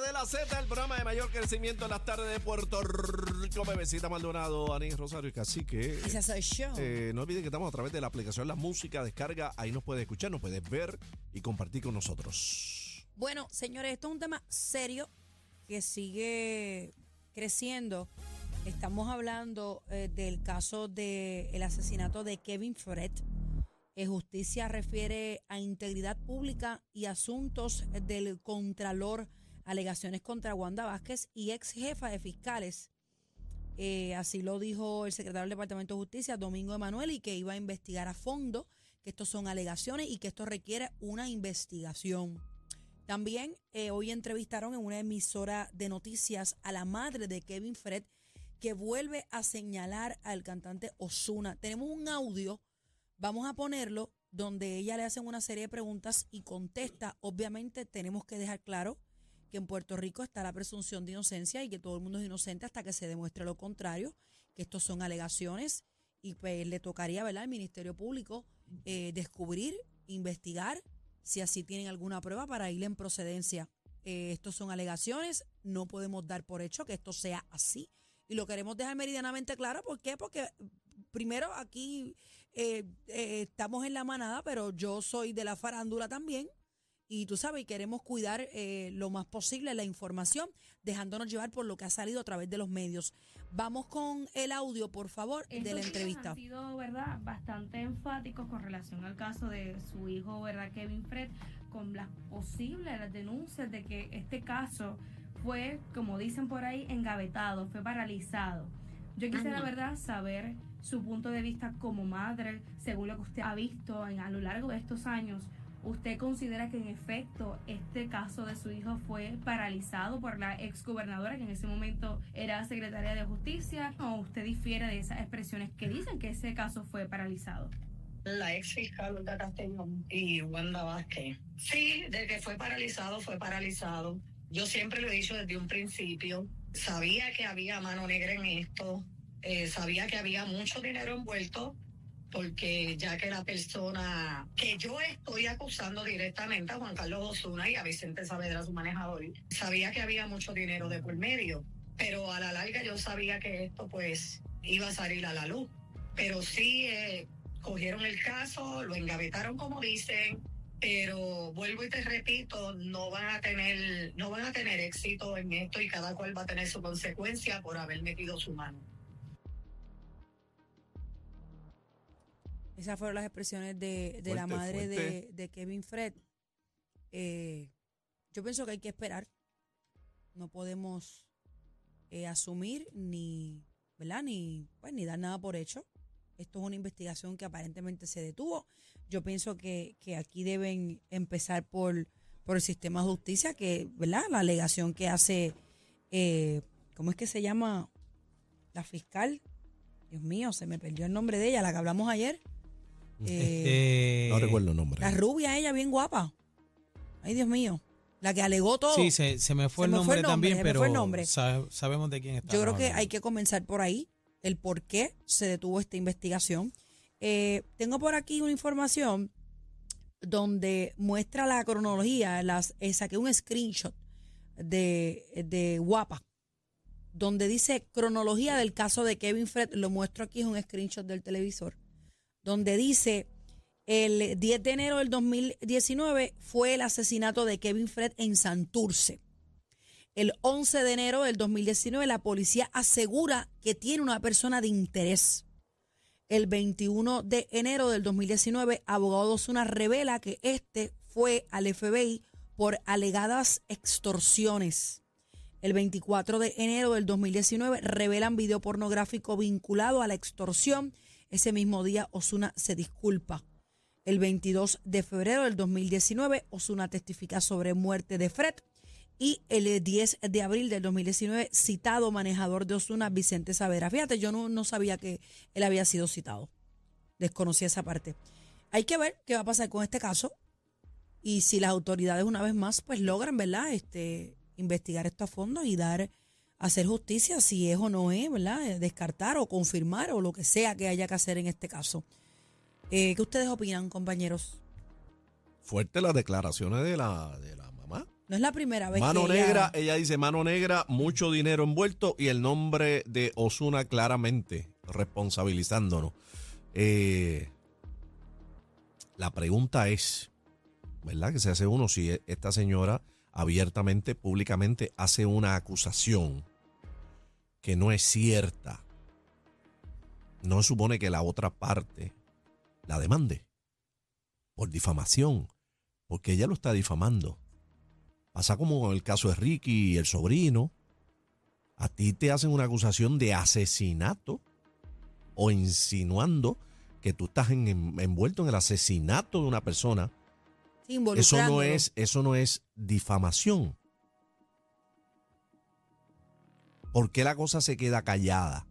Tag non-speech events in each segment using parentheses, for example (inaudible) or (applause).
De la Z, el programa de mayor crecimiento en las tardes de Puerto Rico. Bebecita Maldonado, Ani Rosario y Cacique. Ese soy yo. Eh, no olviden que estamos a través de la aplicación La Música, descarga, ahí nos puedes escuchar, nos puedes ver y compartir con nosotros. Bueno, señores, esto es un tema serio que sigue creciendo. Estamos hablando eh, del caso del asesinato de Kevin Fred. Eh, justicia refiere a integridad pública y asuntos del Contralor, alegaciones contra Wanda Vázquez y ex jefa de fiscales. Eh, así lo dijo el secretario del Departamento de Justicia, Domingo Emanuel, y que iba a investigar a fondo que estos son alegaciones y que esto requiere una investigación. También eh, hoy entrevistaron en una emisora de noticias a la madre de Kevin Fred, que vuelve a señalar al cantante Osuna. Tenemos un audio, vamos a ponerlo, donde ella le hacen una serie de preguntas y contesta. Obviamente tenemos que dejar claro que en Puerto Rico está la presunción de inocencia y que todo el mundo es inocente hasta que se demuestre lo contrario, que estos son alegaciones y pues le tocaría ¿verdad? al Ministerio Público eh, descubrir, investigar si así tienen alguna prueba para ir en procedencia. Eh, estos son alegaciones, no podemos dar por hecho que esto sea así. Y lo queremos dejar meridianamente claro. ¿Por qué? Porque primero aquí eh, eh, estamos en la manada, pero yo soy de la farándula también. Y tú sabes, queremos cuidar eh, lo más posible la información, dejándonos llevar por lo que ha salido a través de los medios. Vamos con el audio, por favor, de Estos la días entrevista. Han sido, ¿verdad?, bastante enfáticos con relación al caso de su hijo, ¿verdad?, Kevin Fred, con las posibles las denuncias de que este caso fue, como dicen por ahí, engavetado, fue paralizado. Yo quisiera, ¿verdad?, saber su punto de vista como madre, según lo que usted ha visto en, a lo largo de estos años. ¿Usted considera que en efecto este caso de su hijo fue paralizado por la exgobernadora que en ese momento era secretaria de justicia? ¿O usted difiere de esas expresiones que dicen que ese caso fue paralizado? la ex fiscal Olga Castellón y Wanda Vázquez. Sí, de que fue paralizado, fue paralizado. Yo siempre lo he dicho desde un principio. Sabía que había mano negra en esto. eh, sabía que había mucho dinero envuelto porque ya que la persona que yo estoy acusando directamente a Juan Carlos Osuna y a Vicente Saavedra, su manejador, sabía que había mucho dinero de por medio, pero a la larga yo sabía que esto pues iba a salir a la luz. Pero sí eh, cogieron el caso, lo engavetaron como dicen, pero vuelvo y te repito, no van a tener, no van a tener éxito en esto y cada cual va a tener su consecuencia por haber metido su mano. Esas fueron las expresiones de, de la madre de, de Kevin Fred. Eh, yo pienso que hay que esperar. No podemos eh, asumir ni, ¿verdad? Ni, pues, ni dar nada por hecho. Esto es una investigación que aparentemente se detuvo. Yo pienso que, que aquí deben empezar por, por el sistema de justicia, que, ¿verdad? La alegación que hace, eh, ¿cómo es que se llama? La fiscal. Dios mío, se me perdió el nombre de ella, la que hablamos ayer. Eh, No recuerdo el nombre. la rubia, ella, bien guapa. Ay, Dios mío. La que alegó todo. Sí, se, se me fue Se el me nombre fue el nombre, también, se me pero fue el nombre. sa- sabemos de quién está. Yo creo que hay que comenzar por ahí, el por qué se detuvo esta investigación. Eh, tengo por aquí una información donde muestra la cronología, las, eh, saqué un screenshot de, de Guapa, donde dice cronología del caso de Kevin Fred, lo muestro aquí, es un screenshot del televisor, donde dice el 10 de enero del 2019 fue el asesinato de Kevin Fred en Santurce. El 11 de enero del 2019 la policía asegura que tiene una persona de interés. El 21 de enero del 2019, abogado Osuna revela que este fue al FBI por alegadas extorsiones. El 24 de enero del 2019 revelan video pornográfico vinculado a la extorsión. Ese mismo día Osuna se disculpa. El 22 de febrero del 2019 Osuna testifica sobre muerte de Fred y el 10 de abril del 2019 citado manejador de Osuna, Vicente Savera. Fíjate, yo no, no sabía que él había sido citado. Desconocía esa parte. Hay que ver qué va a pasar con este caso y si las autoridades una vez más pues logran, ¿verdad? Este, investigar esto a fondo y dar, hacer justicia si es o no es, ¿verdad? Descartar o confirmar o lo que sea que haya que hacer en este caso. Eh, ¿Qué ustedes opinan, compañeros? Fuerte las declaraciones de la, de la mamá. No es la primera vez Mano que ella- negra, ella dice mano negra, mucho dinero envuelto y el nombre de Osuna claramente responsabilizándonos. Eh, la pregunta es, ¿verdad? Que se hace uno si e- esta señora abiertamente, públicamente hace una acusación que no es cierta. No supone que la otra parte la demande por difamación, porque ella lo está difamando. Pasa como en el caso de Ricky y el sobrino. A ti te hacen una acusación de asesinato o insinuando que tú estás en- en- envuelto en el asesinato de una persona. Sí, Eso no es, eso no es difamación. ¿Por qué la cosa se queda callada?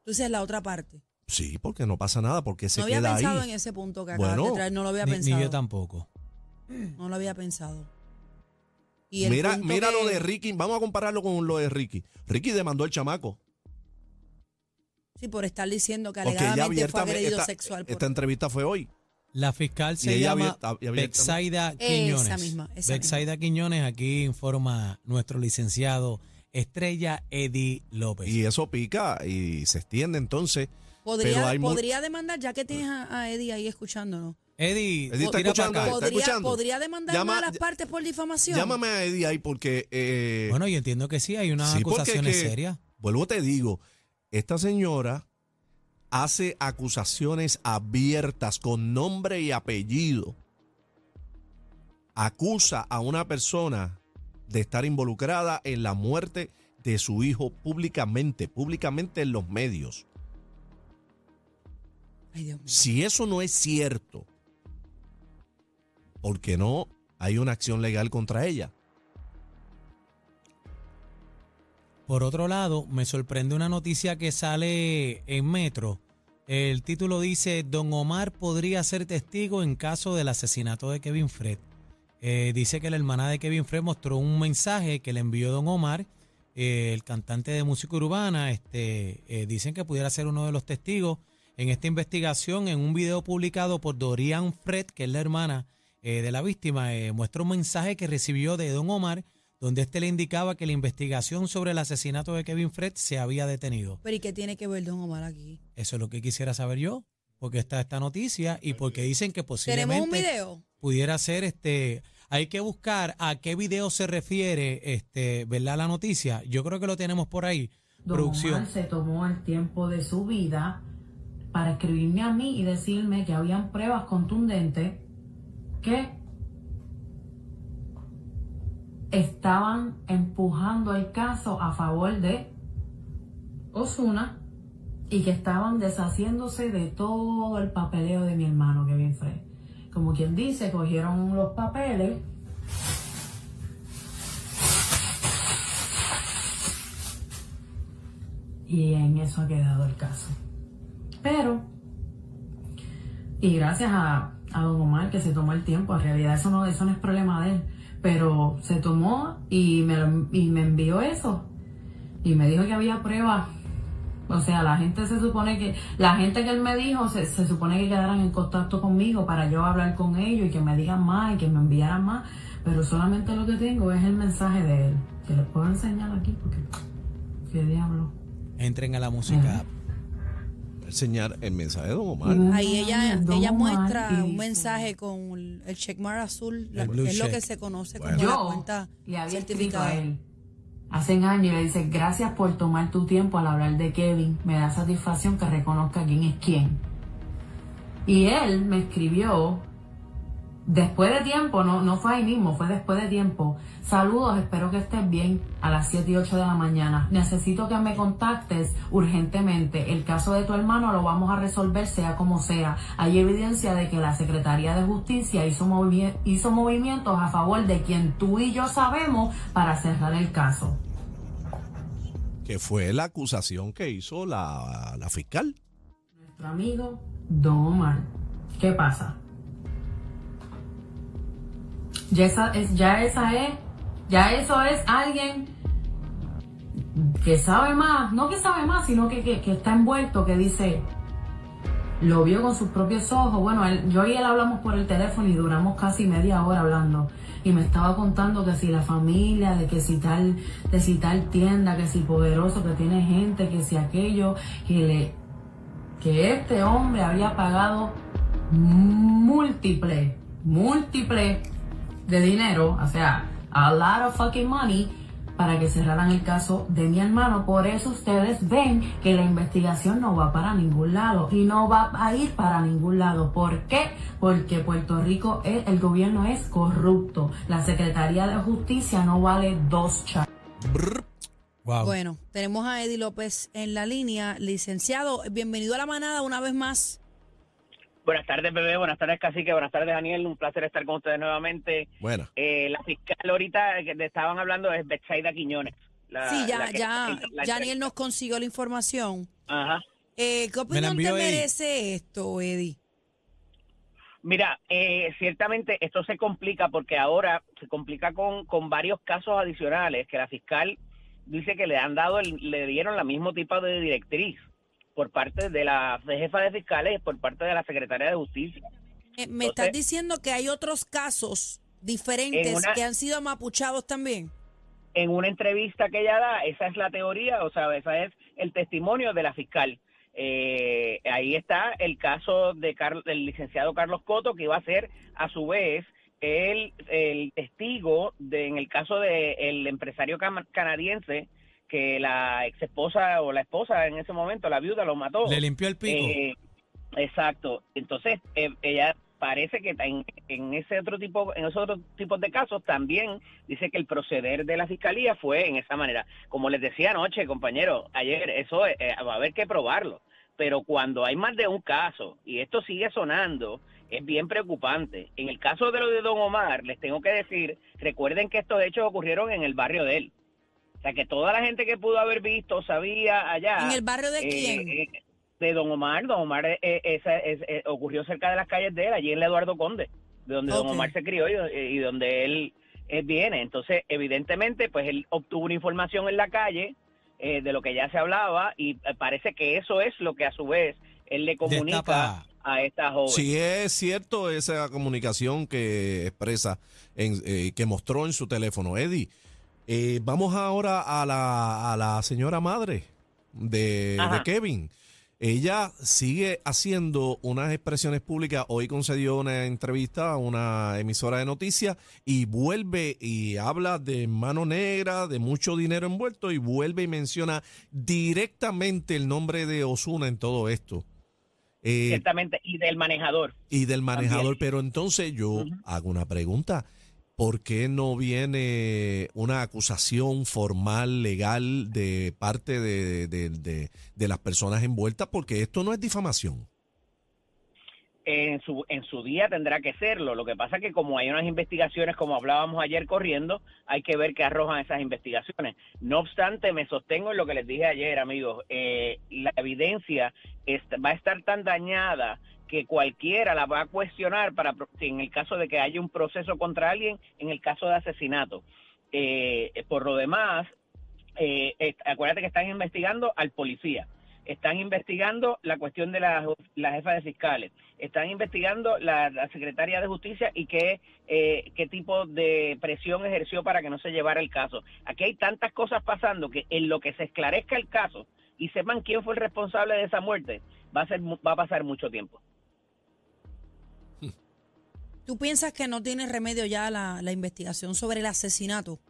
Entonces la otra parte. Sí, porque no pasa nada, porque se no había queda pensado ahí. en ese punto que acabas Bueno, de traer, no lo había Ni, ni pensado. yo tampoco. (clears throat) No lo había pensado. Y el Mira, mira que- lo de Ricky, vamos a compararlo con lo de Ricky. Ricky demandó al chamaco. Sí, por estar diciendo que alegadamente fue agredido esta, sexual. por- esta entrevista fue hoy. La fiscal se llama Bexaida Esa Quiñones. misma, esa Bexaida Quiñones, aquí informa nuestro licenciado Estrella Eddie López. Y eso pica y se extiende entonces. pero podría, hay mu- podría demandar, ya que tienes a, a Eddie ahí escuchándonos. Eddie, Eddie está escuchando, está ¿Podría, escuchando. podría demandar Llama- a las partes por difamación? Llámame a Eddie ahí porque... eh, Bueno, yo entiendo que sí, hay unas sí, porque acusaciones que- serias. Vuelvo te digo, esta señora hace acusaciones abiertas con nombre y apellido. Acusa a una persona de estar involucrada en la muerte de su hijo públicamente, públicamente en los medios. Ay, Dios mío. Si eso no es cierto, ¿por qué no hay una acción legal contra ella? Por otro lado, me sorprende una noticia que sale en Metro. El título dice, Don Omar podría ser testigo en caso del asesinato de Kevin Fred. Eh, dice que la hermana de Kevin Fred mostró un mensaje que le envió Don Omar, eh, el cantante de música urbana. Este, eh, dicen que pudiera ser uno de los testigos en esta investigación. En un video publicado por Dorian Fred, que es la hermana de la víctima, muestra un mensaje que recibió de Don Omar donde este le indicaba que la investigación sobre el asesinato de Kevin Fred se había detenido. Pero ¿y qué tiene que ver Don Omar aquí? Eso es lo que quisiera saber yo, porque está esta noticia y porque dicen que ¿Tenemos posiblemente un video? pudiera ser este hay que buscar a qué video se refiere este, ¿verdad? La noticia. Yo creo que lo tenemos por ahí. Don Producción. Omar se tomó el tiempo de su vida para escribirme a mí y decirme que habían pruebas contundentes que estaban empujando el caso a favor de Osuna y que estaban deshaciéndose de todo el papeleo de mi hermano Kevin Frey. Como quien dice, cogieron los papeles y en eso ha quedado el caso. Pero, y gracias a, a Don Omar que se tomó el tiempo, en realidad eso no, eso no es problema de él, pero se tomó y me, y me envió eso y me dijo que había pruebas. O sea, la gente se supone que, la gente que él me dijo se, se supone que quedaran en contacto conmigo para yo hablar con ellos y que me digan más y que me enviaran más, pero solamente lo que tengo es el mensaje de él, que les puedo enseñar aquí porque, qué diablo. Entren a la música. Enseñar el mensaje de Don Omar. Ahí ella, Don ella Omar muestra un mensaje con el checkmark azul, la- blue es lo que se conoce Bueno. como la cuenta le había certificada. a él hace años y le dice gracias por tomar tu tiempo al hablar de Kevin. Me da satisfacción que reconozca quién es quién. Y él me escribió después de tiempo, no, no fue ahí mismo, fue después de tiempo. Saludos, espero que estés bien a las 7 y 8 de la mañana. Necesito que me contactes urgentemente. El caso de tu hermano lo vamos a resolver sea como sea. Hay evidencia de que la Secretaría de Justicia hizo, hizo movimientos a favor de quien tú y yo sabemos para cerrar el caso. Que fue la acusación que hizo la, la fiscal. Nuestro amigo Don Omar. ¿Qué pasa? Ya esa es, ya esa es, ya eso es alguien que sabe más, no que sabe más, sino que, que, está envuelto, que dice, lo vio con sus propios ojos. Bueno, yo y él hablamos por el teléfono y duramos casi media hora hablando. Y me estaba contando que si la familia, de que si tal, de si tal tienda, que si poderoso, que tiene gente, que si aquello, que le, que este hombre había pagado múltiple, múltiple de dinero, o sea, a lot of fucking money, para que cerraran el caso de mi hermano. Por eso ustedes ven que la investigación no va para ningún lado y no va a ir para ningún lado. ¿Por qué? Porque Puerto Rico, es, el gobierno es corrupto. La Secretaría de Justicia no vale dos chavos. Bueno, tenemos a Eddie López en la línea. Licenciado, bienvenido a la manada una vez más. Buenas tardes, bebé. Buenas tardes, Cacique. Buenas tardes, Daniel. Un placer estar con ustedes nuevamente. Bueno. Eh, la fiscal ahorita que te estaban hablando es Betsaida Quiñones. sí, ya, ya, Daniel nos consiguió la información. Ajá. Eh, ¿Qué opinión te merece esto, Eddie? Mira, eh, ciertamente esto se complica porque ahora se complica con, con varios casos adicionales que la fiscal dice que le han dado, le dieron la mismo tipo de directriz por parte de la jefa de fiscales y por parte de la secretaria de justicia. Eh, ¿Me estás diciendo que hay otros casos diferentes que han sido mapuchados también? En una entrevista que ella da, esa es la teoría, o sea, esa es el testimonio de la fiscal. Eh, ahí está el caso de del licenciado Carlos Coto, que iba a ser a su vez el, el testigo de, en el caso del el empresario canadiense que la ex esposa o la esposa en ese momento, la viuda, lo mató. Le limpió el pico. Eh, exacto. Entonces, eh, ella parece que en, en, ese otro tipo, en esos otros tipos de casos también dice que el proceder de la fiscalía fue en esa manera. Como les decía anoche, compañero, ayer, eso eh, va a haber que probarlo. Pero cuando hay más de un caso y esto sigue sonando, es bien preocupante. En el caso de lo de Don Omar, les tengo que decir, recuerden que estos hechos ocurrieron en el barrio de él sea, que toda la gente que pudo haber visto sabía allá. ¿En el barrio de eh, quién? Eh, de Don Omar. Don Omar eh, ocurrió cerca de las calles de él, allí en el Eduardo Conde, de donde Don Omar se crió y, donde él, viene. Entonces, evidentemente, pues él obtuvo una información en la calle de lo que ya se hablaba y parece que eso es lo que a su vez él le comunica a esta joven. Si es cierto esa comunicación que expresa, en, que mostró en su teléfono, Eddie. Eh, vamos ahora a la, a la señora madre de, Kevin. Ella sigue haciendo unas expresiones públicas. Hoy concedió una entrevista a una emisora de noticias y vuelve y habla de mano negra, de mucho dinero envuelto y vuelve y menciona directamente el nombre de Osuna en todo esto. Eh, Ciertamente, y del manejador. Y del manejador, pero entonces yo hago una pregunta. ¿Por qué no viene una acusación formal, legal, de parte de, las personas envueltas? Porque esto no es difamación. En su, en su día tendrá que serlo. Lo que pasa es que como hay unas investigaciones, como hablábamos ayer corriendo, hay que ver qué arrojan esas investigaciones. No obstante, me sostengo en lo que les dije ayer, amigos. Eh, la evidencia va a estar tan dañada que cualquiera la va a cuestionar para en el caso de que haya un proceso contra alguien, en el caso de asesinato. Eh, por lo demás, eh, acuérdate que están investigando al policía, están investigando la cuestión de la, jefa de fiscales, están investigando la, secretaria de justicia y qué, eh, qué tipo de presión ejerció para que no se llevara el caso. Aquí hay tantas cosas pasando que en lo que se esclarezca el caso y sepan quién fue el responsable de esa muerte, va a, ser, va a pasar mucho tiempo. ¿Tú piensas que no tiene remedio ya la, investigación sobre el asesinato?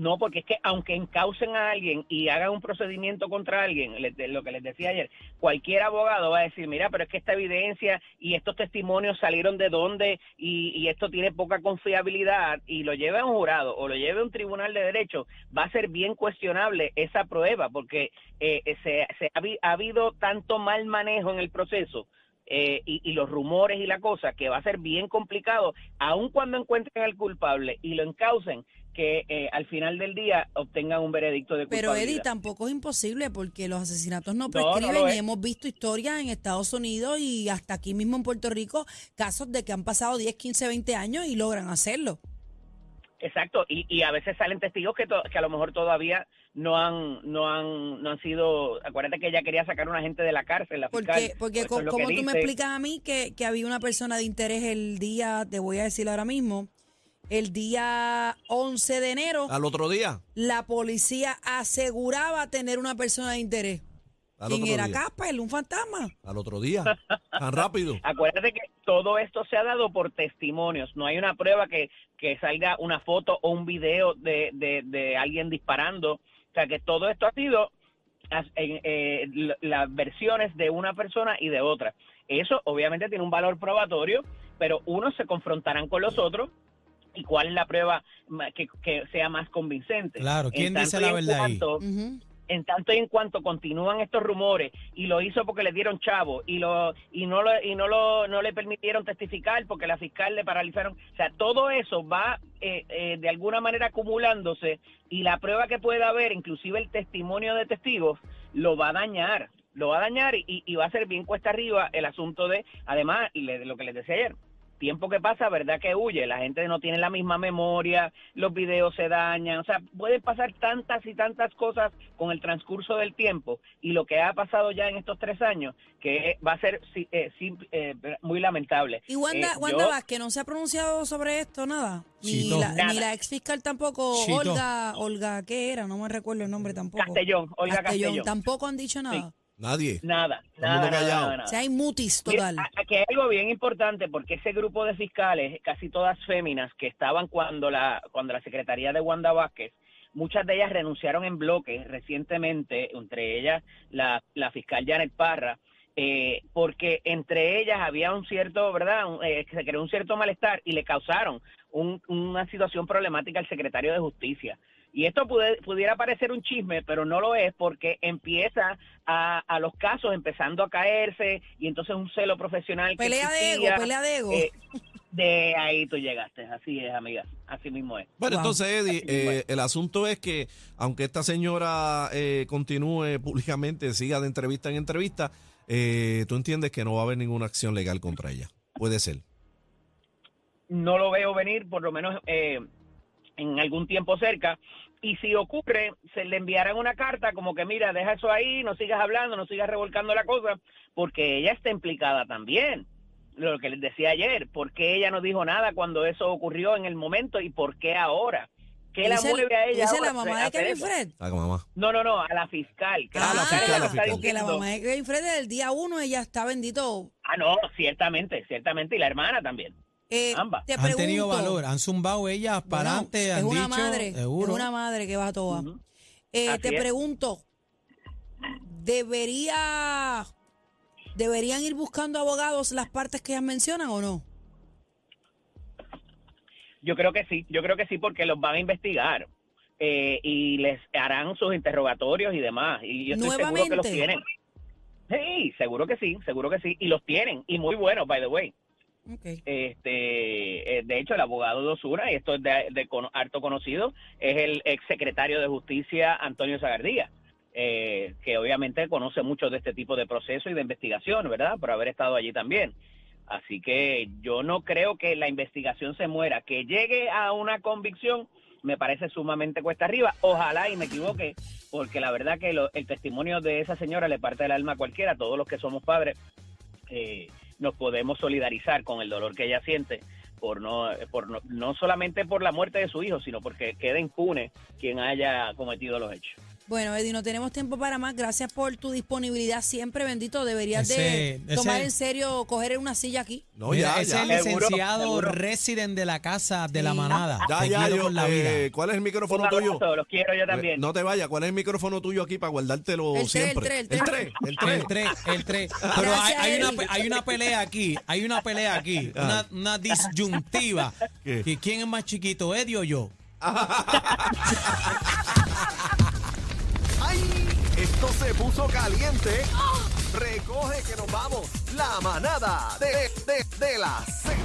No, porque es que aunque encaucen a alguien y hagan un procedimiento contra alguien, lo que les decía ayer, cualquier abogado va a decir, mira, pero es que esta evidencia y estos testimonios salieron de dónde y, esto tiene poca confiabilidad y lo lleve a un jurado o lo lleve a un tribunal de derecho, va a ser bien cuestionable esa prueba porque eh, eh, se, se ha habido tanto mal manejo en el proceso eh, y, y los rumores y la cosa, que va a ser bien complicado, aun cuando encuentren al culpable y lo encaucen, que eh, al final del día obtengan un veredicto de Pero culpabilidad. Eddie, tampoco es imposible porque los asesinatos no no prescriben y hemos visto historias en Estados Unidos y hasta aquí mismo en Puerto Rico, casos de que han pasado 10, 15, 20 años y logran hacerlo. Exacto, y, y a veces salen testigos que, to- que a lo mejor todavía no han, no han, no han sido. Acuérdate que ella quería sacar a una gente de la cárcel, la fiscal. Porque, porque co- como tú me explicas a mí que, que había una persona de interés el día, te voy a decir ahora mismo, el día 11 de enero, Al otro día. la policía aseguraba tener una persona de interés. Al ¿Quién otro era día. Casper? ¿Un fantasma? Al otro día. Tan rápido. (laughs) Acuérdate que todo esto se ha dado por testimonios. No hay una prueba que, que salga una foto o un video de, de, de alguien disparando. O sea, que todo esto ha sido en, eh, las versiones de una persona y de otra. Eso obviamente tiene un valor probatorio, pero unos se confrontarán con los otros. ¿Y cuál es la prueba que, que sea más convincente? Claro, En ¿quién dice tanto y la en verdad ahí? cuanto- en tanto y en cuanto continúan estos rumores y lo hizo porque le dieron chavo y lo y no lo y no lo no le permitieron testificar porque la fiscal le paralizaron o sea todo eso va eh, eh, de alguna manera acumulándose y la prueba que pueda haber inclusive el testimonio de testigos lo va a dañar lo va a dañar y, y va a ser bien cuesta arriba el asunto de además le- lo que les decía ayer tiempo que pasa, ¿verdad? Que huye, la gente no tiene la misma memoria, los videos se dañan, o sea, pueden pasar tantas y tantas cosas con el transcurso del tiempo y lo que ha pasado ya en estos tres años, que va a ser eh, eh, muy lamentable. Y Wanda, Eh, Wanda yo- Vázquez no se ha pronunciado sobre esto, nada. Ni Chito. la, Nada. ni la ex fiscal tampoco, Chito. Olga, Olga, ¿qué era? No me recuerdo el nombre tampoco. Castellón, Olga Castellón. Tampoco han dicho nada. Nadie. Nada, nada, nada, nada, nada. O sea, hay mutis total. a- aquí hay algo bien importante porque ese grupo de fiscales, casi todas féminas que estaban cuando la cuando la secretaría de Wanda Vázquez, muchas de ellas renunciaron en bloque recientemente, entre ellas la, la fiscal Janet Parra, eh, porque entre ellas había un cierto, ¿verdad? Un- eh, que se creó un cierto malestar y le causaron un- una situación problemática al secretario de Justicia. Y esto pude- pudiera parecer un chisme, pero no lo es porque empieza a, a los casos empezando a caerse y entonces un celo profesional. que Pelea de ego, pelea de ego. eh, de ahí tú llegaste, así es, amiga, así mismo es. Bueno, Wow. entonces, Eddie, eh, el asunto es que, aunque esta señora eh, continúe (laughs) públicamente, siga de entrevista en entrevista, eh, tú entiendes que no va a haber ninguna acción legal contra ella. Puede ser. no lo veo venir, por lo menos eh, en algún tiempo cerca. Y si ocurre, se le enviarán una carta como que, mira, deja eso ahí, no sigas hablando, no sigas revolcando la cosa, porque ella está implicada también. Lo que les decía ayer, ¿por qué ella no dijo nada cuando eso ocurrió en el momento y por qué ahora? ¿Qué la mueve a ella dice ahora la mamá de Kevin? Fred. Ah, mamá. No, no, no, a la fiscal. que Ah, la es fiscal, que la está fiscal. Porque la mamá de Kevin Fred desde el día uno ella está bendito. Ah, no, ciertamente, ciertamente, y la hermana también. Eh, Ambas. Te Han pregunto, tenido valor, han zumbado ellas para Bueno, adelante, es han una dicho, madre, seguro. es una madre que va a toa. Eh, te es. pregunto, ¿debería deberían ir buscando abogados las partes que ellas mencionan o no? Yo creo que sí, yo creo que sí porque los van a investigar eh, y les harán sus interrogatorios y demás. Y yo estoy seguro que los tienen. Sí, seguro que sí, seguro que sí. Y los tienen, y muy buenos, by the way. Este, eh, de hecho, el abogado de Osuna, y esto es de, de cono- harto conocido, es el ex secretario de Justicia Antonio Zagardía, eh, que obviamente conoce mucho de este tipo de proceso y de investigación, ¿verdad? Por haber estado allí también. Así que yo no creo que la investigación se muera. Que llegue a una convicción me parece sumamente cuesta arriba. Ojalá y me equivoque, porque la verdad que lo- el testimonio de esa señora le parte del alma a cualquiera, todos los que somos padres. eh, nos podemos solidarizar con el dolor que ella siente por no por no, no solamente por la muerte de su hijo sino porque queda impune quien haya cometido los hechos Bueno, Eddie, no tenemos tiempo para más. Gracias por tu disponibilidad siempre, bendito. Deberías de tomar ese- en serio, coger una silla aquí. No, Mira, ya, ese ya. es el licenciado seguro. resident de la casa de la manada. Ya, Te ya, quiero yo, con la vida. eh, ¿Cuál es el micrófono Un tuyo? abrazo, los quiero yo también. No te vayas, ¿cuál es el micrófono tuyo aquí para guardártelo El tres, el siempre? tres, el tres. el 3, el 3. El 3, el 3. Pero hay, Gracias, hay una, hay una pelea aquí, hay una pelea aquí, una, una disyuntiva. ¿Qué? ¿Quién es más chiquito, Eddie o yo? (laughs) Esto se puso caliente. Recoge que nos vamos. La manada de, de, de la Z.